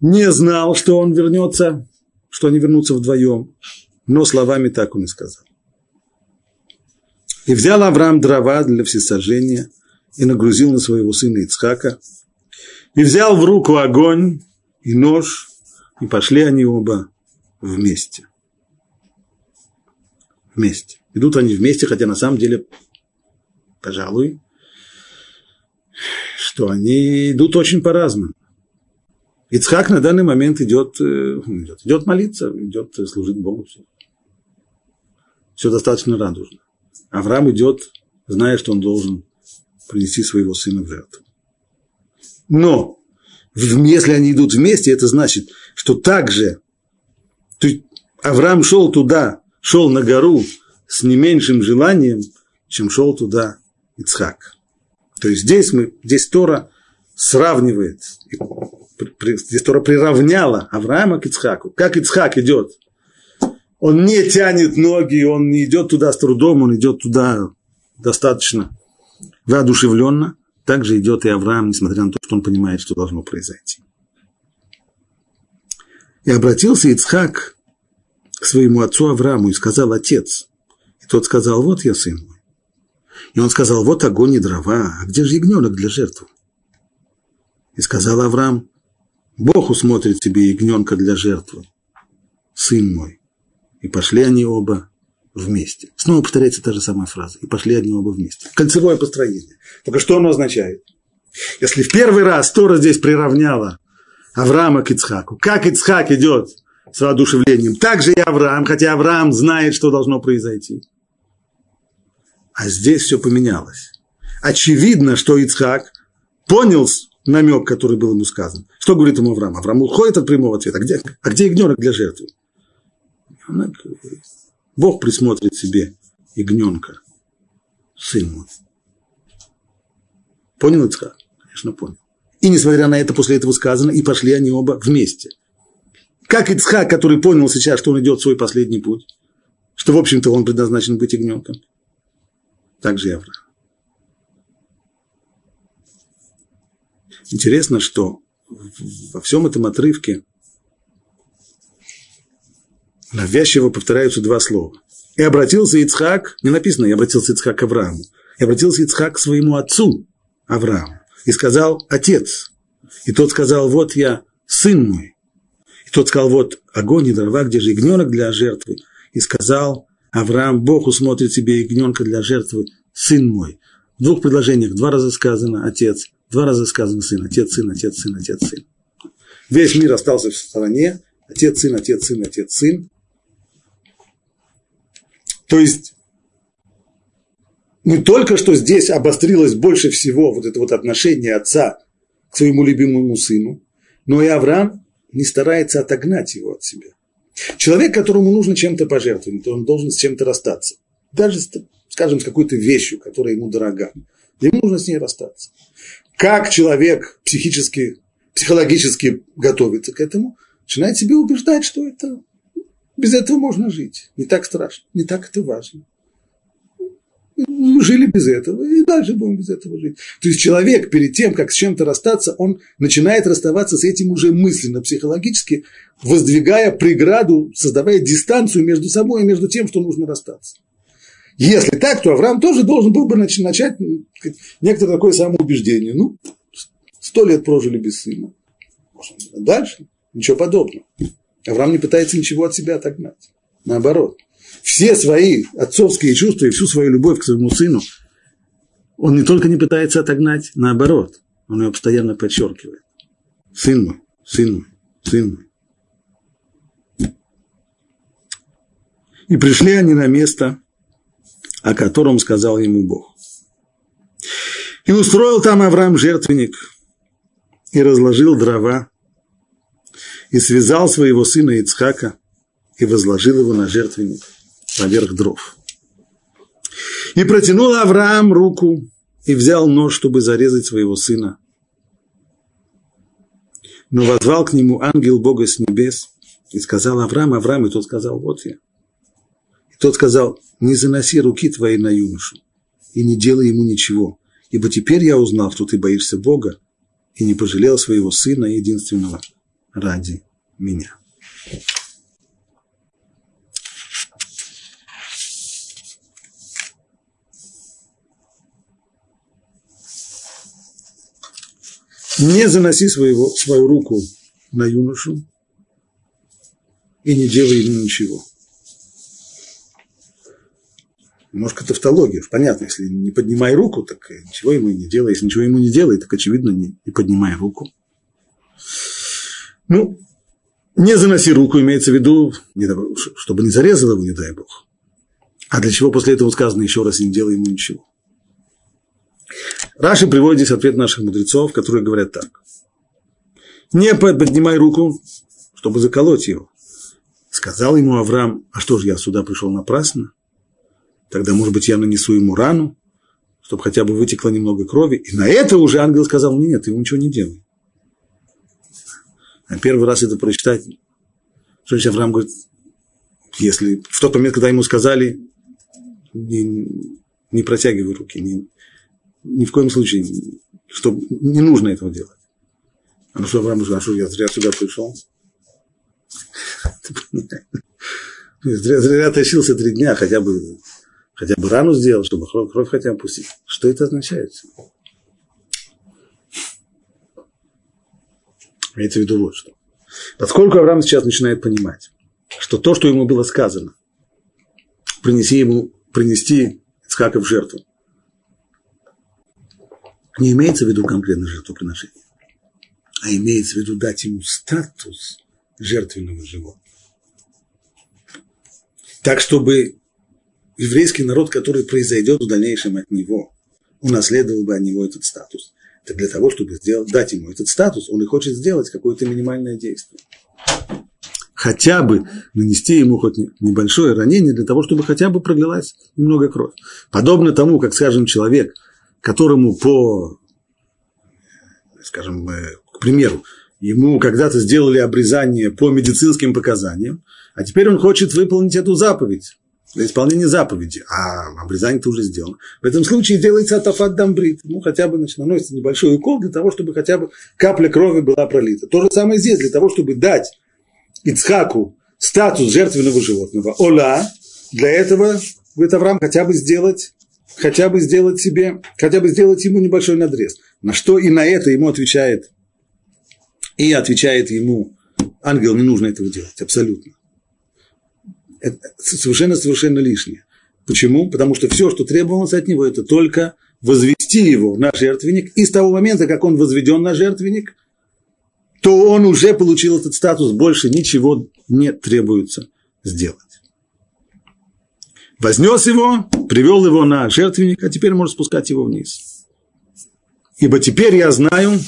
A: не знал, что он вернется, что они вернутся вдвоем, но словами так он и сказал. И взял Авраам дрова для всесожжения и нагрузил на своего сына Ицхака, и взял в руку огонь и нож, и пошли они оба вместе. Вместе. Идут они вместе, хотя на самом деле, пожалуй, что они идут очень по-разному. Ицхак на данный момент идет, э, идет, идет молиться, идет служить Богу. Все. все достаточно радужно. Авраам идет, зная, что он должен принести своего сына в жертву. Но если они идут вместе, это значит, что также Авраам шел туда, шел на гору с не меньшим желанием, чем шел туда Ицхак. То есть здесь, мы, здесь Тора сравнивает, здесь Тора приравняла Авраама к Ицхаку. Как Ицхак идет? Он не тянет ноги, он не идет туда с трудом, он идет туда достаточно воодушевленно. Так же идет и Авраам, несмотря на то, что он понимает, что должно произойти. И обратился Ицхак к своему отцу Аврааму и сказал, отец. И тот сказал, вот я сын мой. И он сказал, вот огонь и дрова, а где же ягненок для жертвы? И сказал Авраам, Бог усмотрит тебе ягненка для жертвы, сын мой. И пошли они оба вместе. Снова повторяется та же самая фраза. И пошли они оба вместе. Кольцевое построение. Только что оно означает? Если в первый раз Тора здесь приравняла Авраама к Ицхаку, как Ицхак идет с воодушевлением, так же и Авраам, хотя Авраам знает, что должно произойти. А здесь все поменялось. Очевидно, что Ицхак понял намек, который был ему сказан. Что говорит ему Авраам? Авраам уходит от прямого ответа. А где, а где ягненок для жертвы? Бог присмотрит себе ягненка, сын мой. Понял Ицхак? Конечно, понял. И несмотря на это, после этого сказано, и пошли они оба вместе. Как Ицхак, который понял сейчас, что он идет свой последний путь, что, в общем-то, он предназначен быть ягненком. Так же и Авраам. Интересно, что во всем этом отрывке навязчиво повторяются два слова. И обратился Ицхак, не написано, и обратился Ицхак к Аврааму, и обратился Ицхак к своему отцу Аврааму и сказал, отец. И тот сказал, вот я, сын мой. И тот сказал, вот огонь и дрова, где же ягненок для жертвы. И сказал, Авраам, Бог усмотрит себе ягненка для жертвы, сын мой. В двух предложениях два раза сказано отец, два раза сказано сын, отец, сын, отец, сын, отец, сын. Весь мир остался в стороне, отец, сын, отец, сын, отец, сын. То есть не только что здесь обострилось больше всего вот это вот отношение отца к своему любимому сыну, но и Авраам не старается отогнать его от себя. Человек, которому нужно чем-то пожертвовать, он должен с чем-то расстаться. Даже, скажем, с какой-то вещью, которая ему дорога. Ему нужно с ней расстаться. Как человек психически, психологически готовится к этому, начинает себе убеждать, что это без этого можно жить. Не так страшно, не так это важно жили без этого, и дальше будем без этого жить. То есть человек перед тем, как с чем-то расстаться, он начинает расставаться с этим уже мысленно, психологически, воздвигая преграду, создавая дистанцию между собой и между тем, что нужно расстаться. Если так, то Авраам тоже должен был бы начать некоторое такое самоубеждение. Ну, сто лет прожили без сына. Дальше ничего подобного. Авраам не пытается ничего от себя отогнать. Наоборот – все свои отцовские чувства и всю свою любовь к своему сыну, он не только не пытается отогнать, наоборот, он ее постоянно подчеркивает. Сын мой, сын мой, сын мой. И пришли они на место, о котором сказал ему Бог. И устроил там Авраам жертвенник, и разложил дрова, и связал своего сына Ицхака, и возложил его на жертвенник – поверх дров. И протянул Авраам руку и взял нож, чтобы зарезать своего сына. Но возвал к нему ангел Бога с небес и сказал Авраам, Авраам, и тот сказал, вот я. И тот сказал, не заноси руки твои на юношу и не делай ему ничего, ибо теперь я узнал, что ты боишься Бога и не пожалел своего сына единственного ради меня. Не заноси своего, свою руку на юношу и не делай ему ничего. Немножко тавтология. Понятно, если не поднимай руку, так ничего ему не делай. Если ничего ему не делай, так очевидно, не, не поднимай руку. Ну, не заноси руку, имеется в виду, чтобы не зарезал его, не дай Бог. А для чего после этого сказано еще раз, не делай ему ничего. Раши приводит здесь ответ наших мудрецов, которые говорят так. Не поднимай руку, чтобы заколоть его. Сказал ему Авраам, а что же я сюда пришел напрасно? Тогда, может быть, я нанесу ему рану, чтобы хотя бы вытекло немного крови. И на это уже ангел сказал, нет, ты ему ничего не делай. А первый раз это прочитать, что значит Авраам говорит, если в тот момент, когда ему сказали, не, не протягивай руки, не, ни в коем случае, что не нужно этого делать. А ну что, Авраам, а что я зря сюда пришел? Зря, зря тащился три дня, хотя бы, хотя бы рану сделал, чтобы кровь, кровь хотя бы пустить. Что это означает? Имеется в виду вот что. Поскольку Авраам сейчас начинает понимать, что то, что ему было сказано, принеси ему, принести Ицхака в жертву, не имеется в виду конкретно жертвоприношение, а имеется в виду дать ему статус жертвенного животного. Так, чтобы еврейский народ, который произойдет в дальнейшем от него, унаследовал бы от него этот статус. Так для того, чтобы сделать, дать ему этот статус, он и хочет сделать какое-то минимальное действие. Хотя бы нанести ему хоть небольшое ранение для того, чтобы хотя бы пролилась немного кровь. Подобно тому, как, скажем, человек – которому по скажем, э, к примеру, ему когда-то сделали обрезание по медицинским показаниям, а теперь он хочет выполнить эту заповедь для исполнения заповеди, а обрезание-то уже сделано. В этом случае делается атафат дамбрит. Ну, хотя бы значит, наносится небольшой укол для того, чтобы хотя бы капля крови была пролита. То же самое здесь, для того, чтобы дать Ицхаку статус жертвенного животного. Ола, для этого, говорит Авраам, хотя бы сделать хотя бы сделать себе, хотя бы сделать ему небольшой надрез. На что и на это ему отвечает, и отвечает ему ангел, не нужно этого делать, абсолютно. Это совершенно-совершенно лишнее. Почему? Потому что все, что требовалось от него, это только возвести его на жертвенник, и с того момента, как он возведен на жертвенник, то он уже получил этот статус, больше ничего не требуется сделать вознес его, привел его на жертвенник, а теперь может спускать его вниз. Ибо теперь я знаю,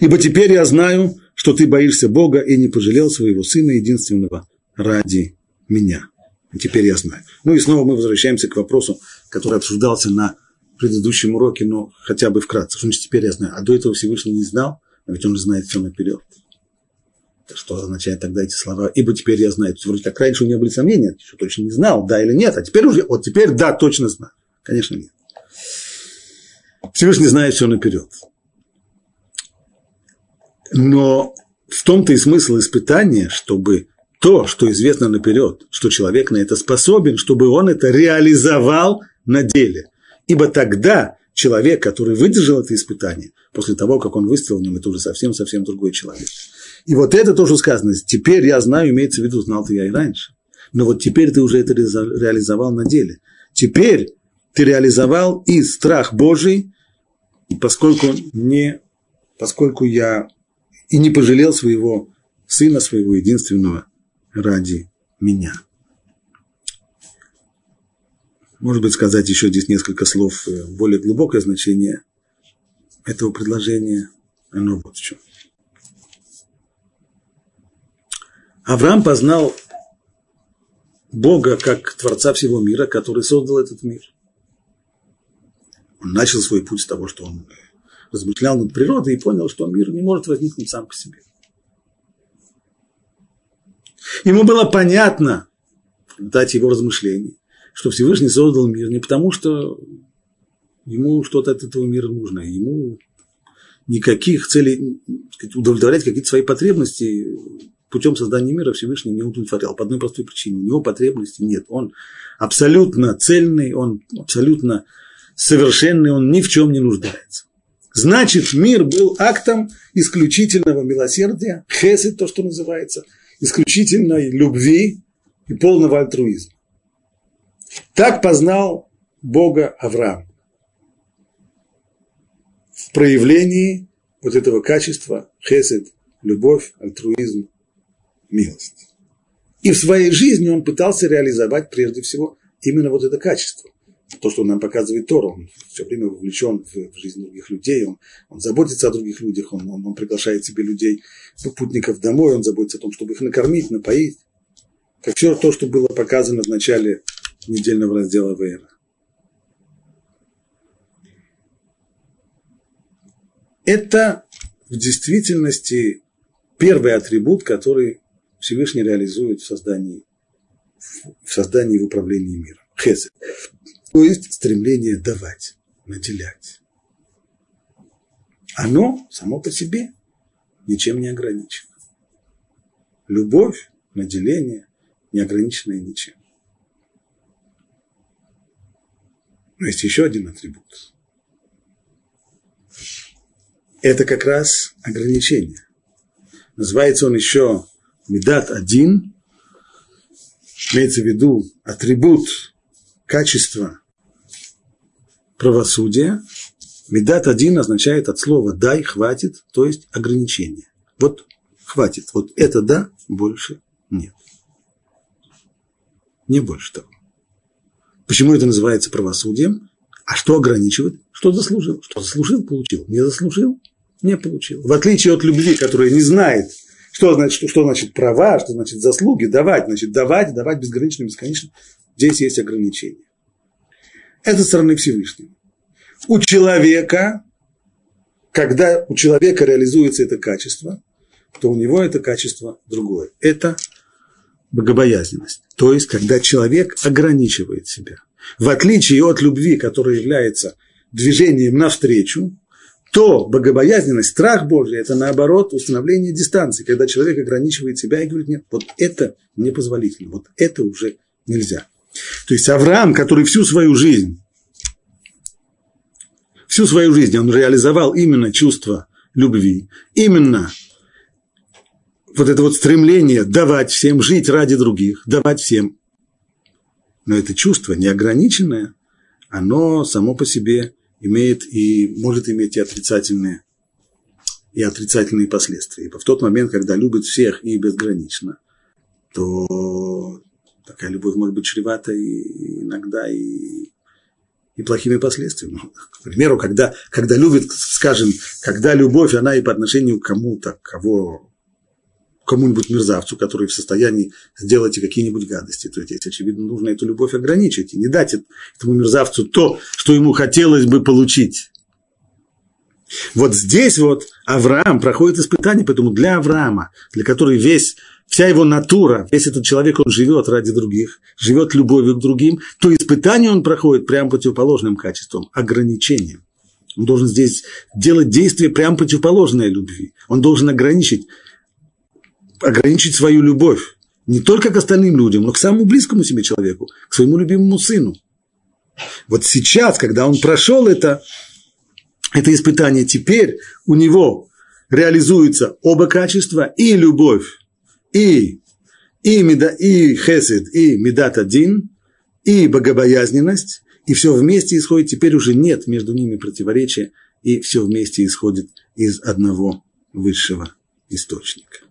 A: ибо теперь я знаю, что ты боишься Бога и не пожалел своего сына единственного ради меня. Теперь я знаю. Ну и снова мы возвращаемся к вопросу, который обсуждался на предыдущем уроке, но хотя бы вкратце. Значит теперь я знаю? А до этого Всевышний не знал, а ведь он же знает все наперед. Что означает тогда эти слова? Ибо теперь я знаю. Вроде как раньше у меня были сомнения, что точно не знал, да или нет. А теперь уже, вот теперь да, точно знаю. Конечно, нет. Всевышний знает все наперед. Но в том-то и смысл испытания, чтобы то, что известно наперед, что человек на это способен, чтобы он это реализовал на деле. Ибо тогда человек, который выдержал это испытание, после того, как он выставил в нем, это уже совсем-совсем другой человек. И вот это тоже сказано. Теперь я знаю, имеется в виду, знал ты я и раньше. Но вот теперь ты уже это реализовал на деле. Теперь ты реализовал и страх Божий, поскольку, не, поскольку я и не пожалел своего сына, своего единственного ради меня. Может быть, сказать еще здесь несколько слов, э, более глубокое значение этого предложения, оно вот в чем. Авраам познал Бога как Творца всего мира, который создал этот мир. Он начал свой путь с того, что он размышлял над природой и понял, что мир не может возникнуть сам по себе. Ему было понятно, результате его размышлений, что Всевышний создал мир не потому, что ему что-то от этого мира нужно, ему никаких целей, удовлетворять какие-то свои потребности путем создания мира Всевышний не удовлетворял по одной простой причине. У него потребности нет. Он абсолютно цельный, он абсолютно совершенный, он ни в чем не нуждается. Значит, мир был актом исключительного милосердия, хесед, то, что называется, исключительной любви и полного альтруизма. Так познал Бога Авраам в проявлении вот этого качества хесед, любовь, альтруизм, милость. И в своей жизни он пытался реализовать прежде всего именно вот это качество. То, что он нам показывает Тор, он все время вовлечен в, жизнь других людей, он, он заботится о других людях, он, он, он приглашает себе людей, путников домой, он заботится о том, чтобы их накормить, напоить. Как все то, что было показано в начале недельного раздела Вейра. Это в действительности первый атрибут, который Всевышний реализует в создании, в создании и в управлении миром. Хесед. То есть стремление давать, наделять. Оно само по себе ничем не ограничено. Любовь, наделение не ограниченное ничем. Но есть еще один атрибут. Это как раз ограничение. Называется он еще Медат один, имеется в виду атрибут качества правосудия. Медат один означает от слова «дай», «хватит», то есть ограничение. Вот хватит, вот это «да», больше нет. Не больше того. Почему это называется правосудием? А что ограничивает? Что заслужил? Что заслужил, получил. Не заслужил, не получил. В отличие от любви, которая не знает что значит, что, что значит права, что значит заслуги, давать, значит давать, давать безгранично, бесконечно. Здесь есть ограничения. Это со стороны Всевышнего. у человека, когда у человека реализуется это качество, то у него это качество другое. Это богобоязненность. То есть, когда человек ограничивает себя. В отличие от любви, которая является движением навстречу, то богобоязненность, страх Божий – это наоборот установление дистанции, когда человек ограничивает себя и говорит, нет, вот это непозволительно, вот это уже нельзя. То есть Авраам, который всю свою жизнь, всю свою жизнь он реализовал именно чувство любви, именно вот это вот стремление давать всем, жить ради других, давать всем. Но это чувство неограниченное, оно само по себе имеет и может иметь и отрицательные, и отрицательные последствия. Ибо в тот момент, когда любит всех и безгранично, то такая любовь может быть чревата и иногда и, и плохими последствиями. Ну, к примеру, когда, когда любит, скажем, когда любовь, она и по отношению к кому-то, кого кому-нибудь мерзавцу, который в состоянии сделать какие-нибудь гадости, то здесь, очевидно, нужно эту любовь ограничить и не дать этому мерзавцу то, что ему хотелось бы получить. Вот здесь вот Авраам проходит испытание, поэтому для Авраама, для которого весь, вся его натура, весь этот человек, он живет ради других, живет любовью к другим, то испытание он проходит прямо противоположным качеством, ограничением. Он должен здесь делать действие прямо противоположное любви. Он должен ограничить ограничить свою любовь не только к остальным людям, но к самому близкому себе человеку, к своему любимому сыну. Вот сейчас, когда он прошел это, это испытание, теперь у него реализуются оба качества, и любовь, и, и, меда, и хесед, и медат один, и богобоязненность, и все вместе исходит, теперь уже нет между ними противоречия, и все вместе исходит из одного высшего источника.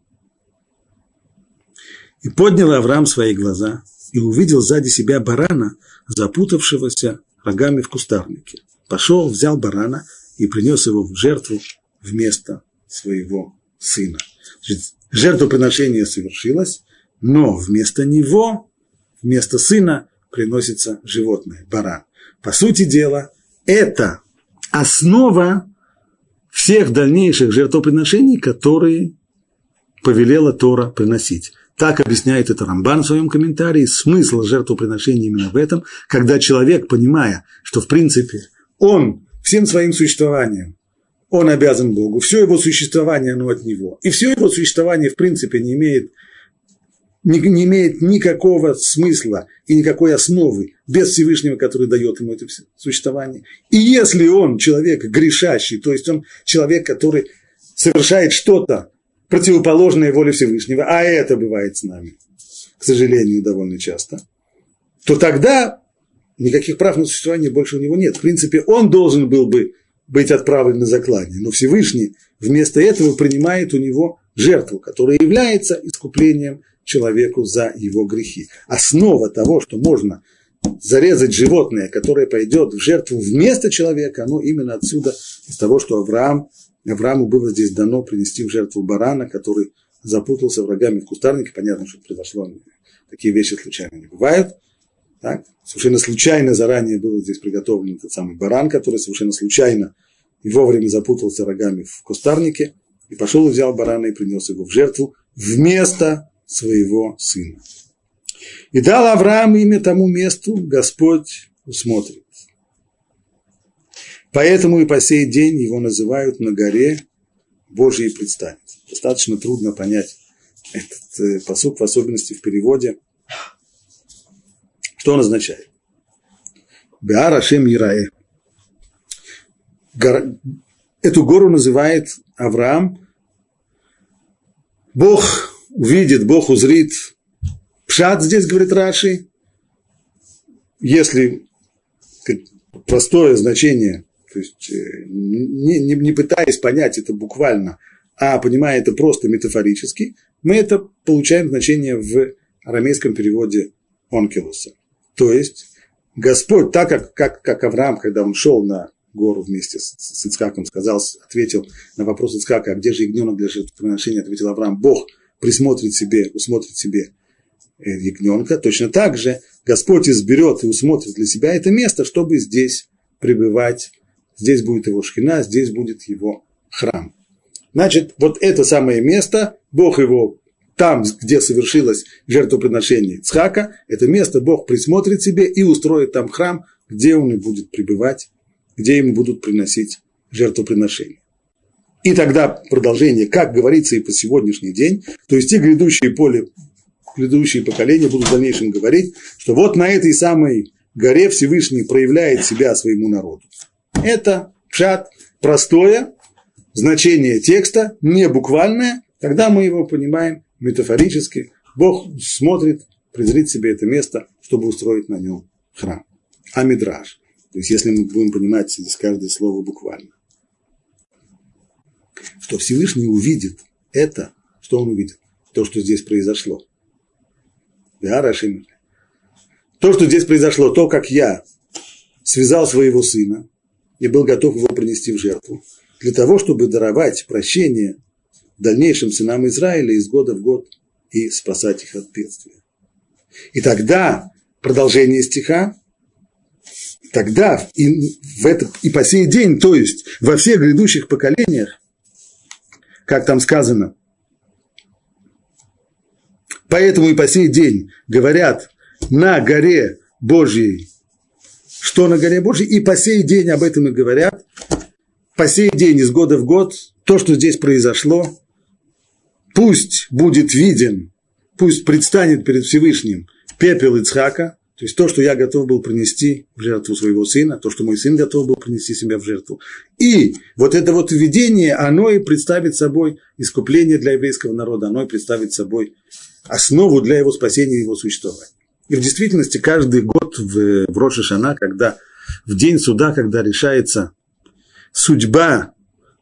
A: И поднял Авраам свои глаза и увидел сзади себя барана, запутавшегося рогами в кустарнике. Пошел, взял барана и принес его в жертву вместо своего сына. Жертвоприношение совершилось, но вместо него, вместо сына приносится животное, баран. По сути дела, это основа всех дальнейших жертвоприношений, которые повелела Тора приносить. Так объясняет это Рамбан в своем комментарии. Смысл жертвоприношения именно в этом, когда человек, понимая, что в принципе он всем своим существованием, он обязан Богу, все его существование, оно от него. И все его существование, в принципе, не имеет, не, не имеет никакого смысла и никакой основы без Всевышнего, который дает ему это существование. И если он человек грешащий, то есть он человек, который совершает что-то, противоположные воле Всевышнего, а это бывает с нами, к сожалению, довольно часто, то тогда никаких прав на существование больше у него нет. В принципе, он должен был бы быть отправлен на заклание, но Всевышний вместо этого принимает у него жертву, которая является искуплением человеку за его грехи. Основа того, что можно зарезать животное, которое пойдет в жертву вместо человека, оно именно отсюда, из того, что Авраам Аврааму было здесь дано принести в жертву барана, который запутался врагами в кустарнике. Понятно, что произошло. Такие вещи случайно не бывают. Так? Совершенно случайно заранее был здесь приготовлен этот самый баран, который совершенно случайно и вовремя запутался рогами в кустарнике, и пошел и взял барана и принес его в жертву вместо своего сына. И дал Авраам имя тому месту, Господь усмотрит. Поэтому и по сей день его называют на горе Божьей предстанет. Достаточно трудно понять этот э, посуд, в особенности в переводе. Что он означает? Беара Шем Ирае. Эту гору называет Авраам. Бог увидит, Бог узрит. Пшат здесь, говорит Раши. Если простое значение то есть э, не, не, не пытаясь понять это буквально, а понимая это просто метафорически, мы это получаем значение в арамейском переводе Онкелуса. То есть Господь, так как, как, как Авраам, когда он шел на гору вместе с, с Ицхаком, сказал, ответил на вопрос Ицхака, а где же ягненок для жертвоприношения, ответил Авраам, Бог присмотрит себе, усмотрит себе э, ягненка, точно так же Господь изберет и усмотрит для себя это место, чтобы здесь пребывать здесь будет его шхина, здесь будет его храм. Значит, вот это самое место, Бог его там, где совершилось жертвоприношение Цхака, это место Бог присмотрит себе и устроит там храм, где он и будет пребывать, где ему будут приносить жертвоприношения. И тогда продолжение, как говорится и по сегодняшний день, то есть те грядущие поле, грядущие поколения будут в дальнейшем говорить, что вот на этой самой горе Всевышний проявляет себя своему народу. Это пшат простое, значение текста, не буквальное, тогда мы его понимаем метафорически. Бог смотрит, презрит себе это место, чтобы устроить на нем храм. А. То есть, если мы будем понимать здесь каждое слово буквально. Что Всевышний увидит это, что он увидит? То, что здесь произошло. То, что здесь произошло, то, как я связал своего сына и был готов его принести в жертву, для того, чтобы даровать прощение дальнейшим сынам Израиля из года в год и спасать их от бедствия. И тогда продолжение стиха, тогда и, в это, и по сей день, то есть во всех грядущих поколениях, как там сказано, поэтому и по сей день говорят на горе Божьей, что на горе Божьей, и по сей день об этом и говорят, по сей день из года в год, то, что здесь произошло, пусть будет виден, пусть предстанет перед Всевышним пепел Ицхака, то есть то, что я готов был принести в жертву своего сына, то, что мой сын готов был принести себя в жертву. И вот это вот видение, оно и представит собой искупление для еврейского народа, оно и представит собой основу для его спасения и его существования. И в действительности каждый год в, в Роша Шана, когда в день суда, когда решается судьба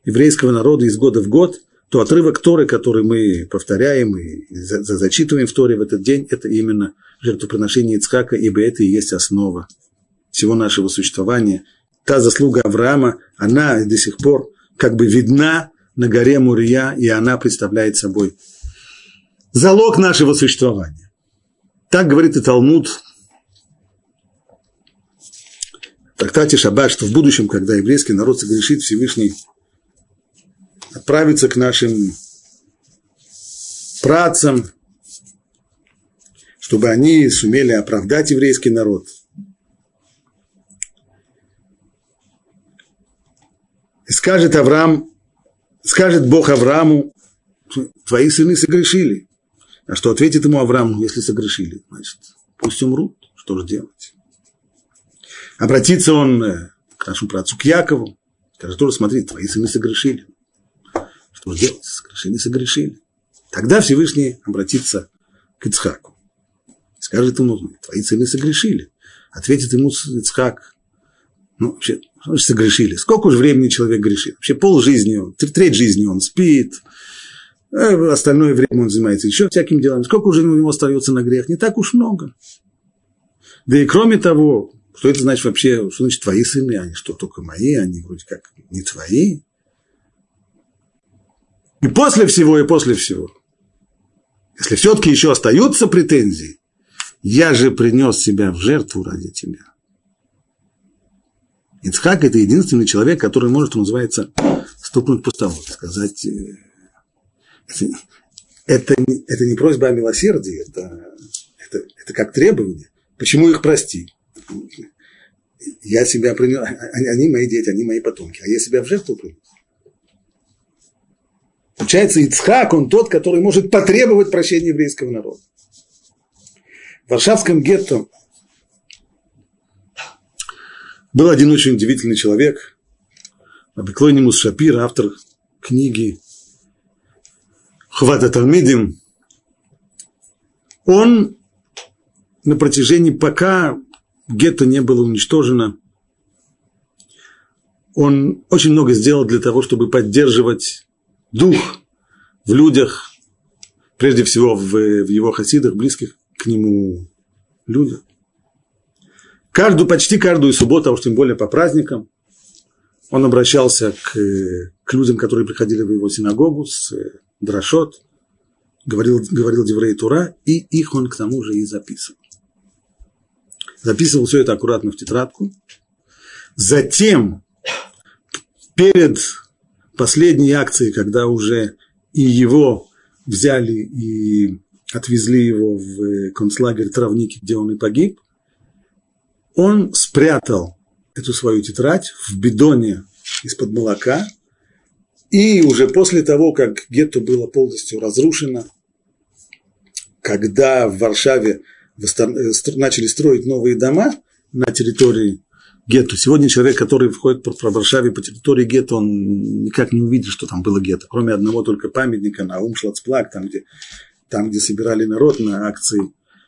A: еврейского народа из года в год, то отрывок Торы, который мы повторяем и зачитываем в Торе в этот день, это именно жертвоприношение Ицхака, ибо это и есть основа всего нашего существования. Та заслуга Авраама, она до сих пор как бы видна на горе Мурия, и она представляет собой залог нашего существования. Так говорит и Талмуд в трактате Шаббат, что в будущем, когда еврейский народ согрешит, Всевышний отправиться к нашим працам, чтобы они сумели оправдать еврейский народ. И скажет Авраам, скажет Бог Аврааму, твои сыны согрешили. А что ответит ему Авраам, если согрешили? Значит, пусть умрут, что же делать? Обратится он э, к нашему працу, к Якову, скажет тоже, смотри, твои сыны согрешили. Что делать? Согрешили, согрешили. Тогда Всевышний обратится к Ицхаку. Скажет ему, твои сыны согрешили. Ответит ему Ицхак, ну, вообще, что значит согрешили? Сколько уже времени человек грешит? Вообще пол жизни, треть жизни он спит, э, остальное время он занимается еще всякими делами. Сколько уже у него остается на грех? Не так уж много. Да и кроме того, что это значит вообще, что значит твои сыны, они что, только мои, они вроде как не твои? И после всего, и после всего. Если все-таки еще остаются претензии, я же принес себя в жертву ради тебя. Ицхак – это единственный человек, который может, что называется, стукнуть по столу, сказать, э, это, это не просьба о милосердии, это, это, это как требование. Почему их прости? Я себя принес, они, они мои дети, они мои потомки, а я себя в жертву принес. Получается, Ицхак, он тот, который может потребовать прощения еврейского народа. В Варшавском гетто был один очень удивительный человек, Абиклонимус Шапир, автор книги Хвата Талмидим. Он на протяжении, пока гетто не было уничтожено, он очень много сделал для того, чтобы поддерживать дух в людях, прежде всего в, в его хасидах, близких к нему людях. Каждую, почти каждую субботу, а уж тем более по праздникам, он обращался к, к людям, которые приходили в его синагогу с дрошот, говорил, говорил Деврей Тура, и их он к тому же и записывал. Записывал все это аккуратно в тетрадку. Затем перед последней акцией, когда уже и его взяли и отвезли его в концлагерь Травники, где он и погиб, он спрятал эту свою тетрадь в бидоне из-под молока, и уже после того, как гетто было полностью разрушено, когда в Варшаве начали строить новые дома на территории гетто. Сегодня человек, который входит в Варшаве по территории гетто, он никак не увидит, что там было гетто, кроме одного только памятника на Умшлацплак, там где, там, где собирали народ на акции.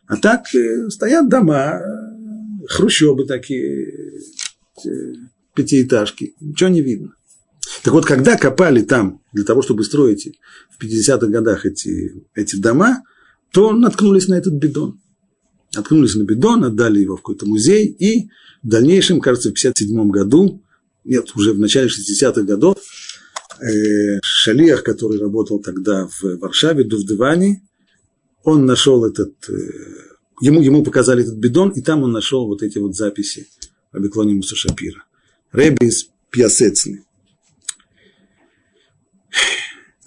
A: А так э, стоят дома, хрущобы такие, э, пятиэтажки, ничего не видно. Так вот, когда копали там для того, чтобы строить в 50-х годах эти, эти дома, то наткнулись на этот бидон. Наткнулись на бидон, отдали его в какой-то музей, и в дальнейшем, кажется, в 57 году, нет, уже в начале 60-х годов, э, Шалиях, который работал тогда в Варшаве, Дувдевани, он нашел этот, э, ему, ему показали этот бидон, и там он нашел вот эти вот записи об Муса Шапира. Рэби из.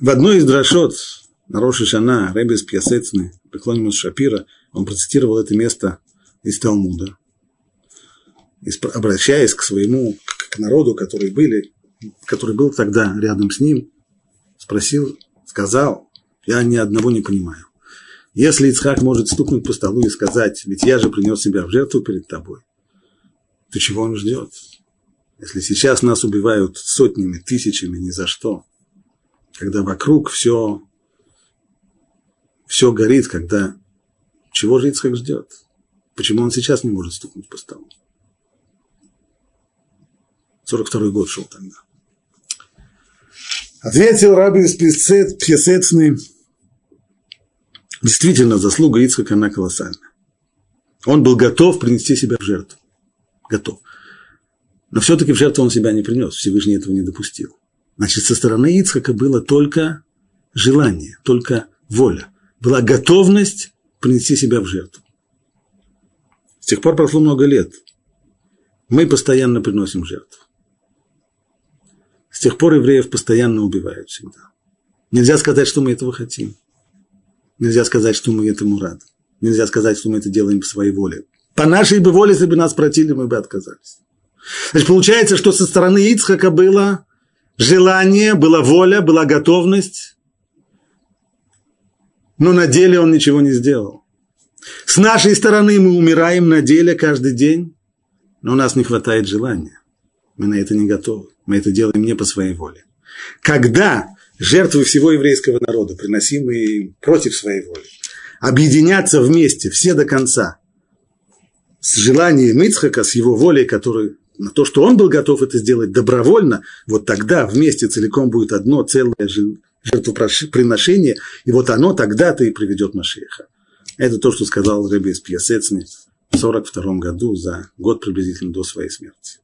A: В одной из дрошот на Роши Шана Рэби из Пьясецны, Шапира, он процитировал это место из Талмуда обращаясь к своему, к народу, который, были, который был тогда рядом с ним, спросил, сказал, я ни одного не понимаю. Если Ицхак может стукнуть по столу и сказать, ведь я же принес себя в жертву перед тобой, то чего он ждет? Если сейчас нас убивают сотнями, тысячами, ни за что, когда вокруг все, все горит, когда чего же Ицхак ждет? Почему он сейчас не может стукнуть по столу? 42 год шел тогда. Ответил Раби из Пьесецны, действительно, заслуга Ицхака, она колоссальна. Он был готов принести себя в жертву. Готов. Но все-таки в жертву он себя не принес, Всевышний этого не допустил. Значит, со стороны Ицхака было только желание, только воля. Была готовность принести себя в жертву. С тех пор прошло много лет. Мы постоянно приносим жертву. С тех пор евреев постоянно убивают всегда. Нельзя сказать, что мы этого хотим. Нельзя сказать, что мы этому рады. Нельзя сказать, что мы это делаем по своей воле. По нашей бы воле, если бы нас просили, мы бы отказались. Значит, получается, что со стороны Ицхака было желание, была воля, была готовность, но на деле он ничего не сделал. С нашей стороны мы умираем на деле каждый день, но у нас не хватает желания. Мы на это не готовы. Мы это делаем не по своей воле. Когда жертвы всего еврейского народа, приносимые против своей воли, объединятся вместе, все до конца, с желанием Ицхака, с его волей, который на то, что он был готов это сделать добровольно, вот тогда вместе целиком будет одно целое жертвоприношение, и вот оно тогда-то и приведет Машеха. Это то, что сказал Рэбби из Пьясецни в 1942 году, за год приблизительно до своей смерти.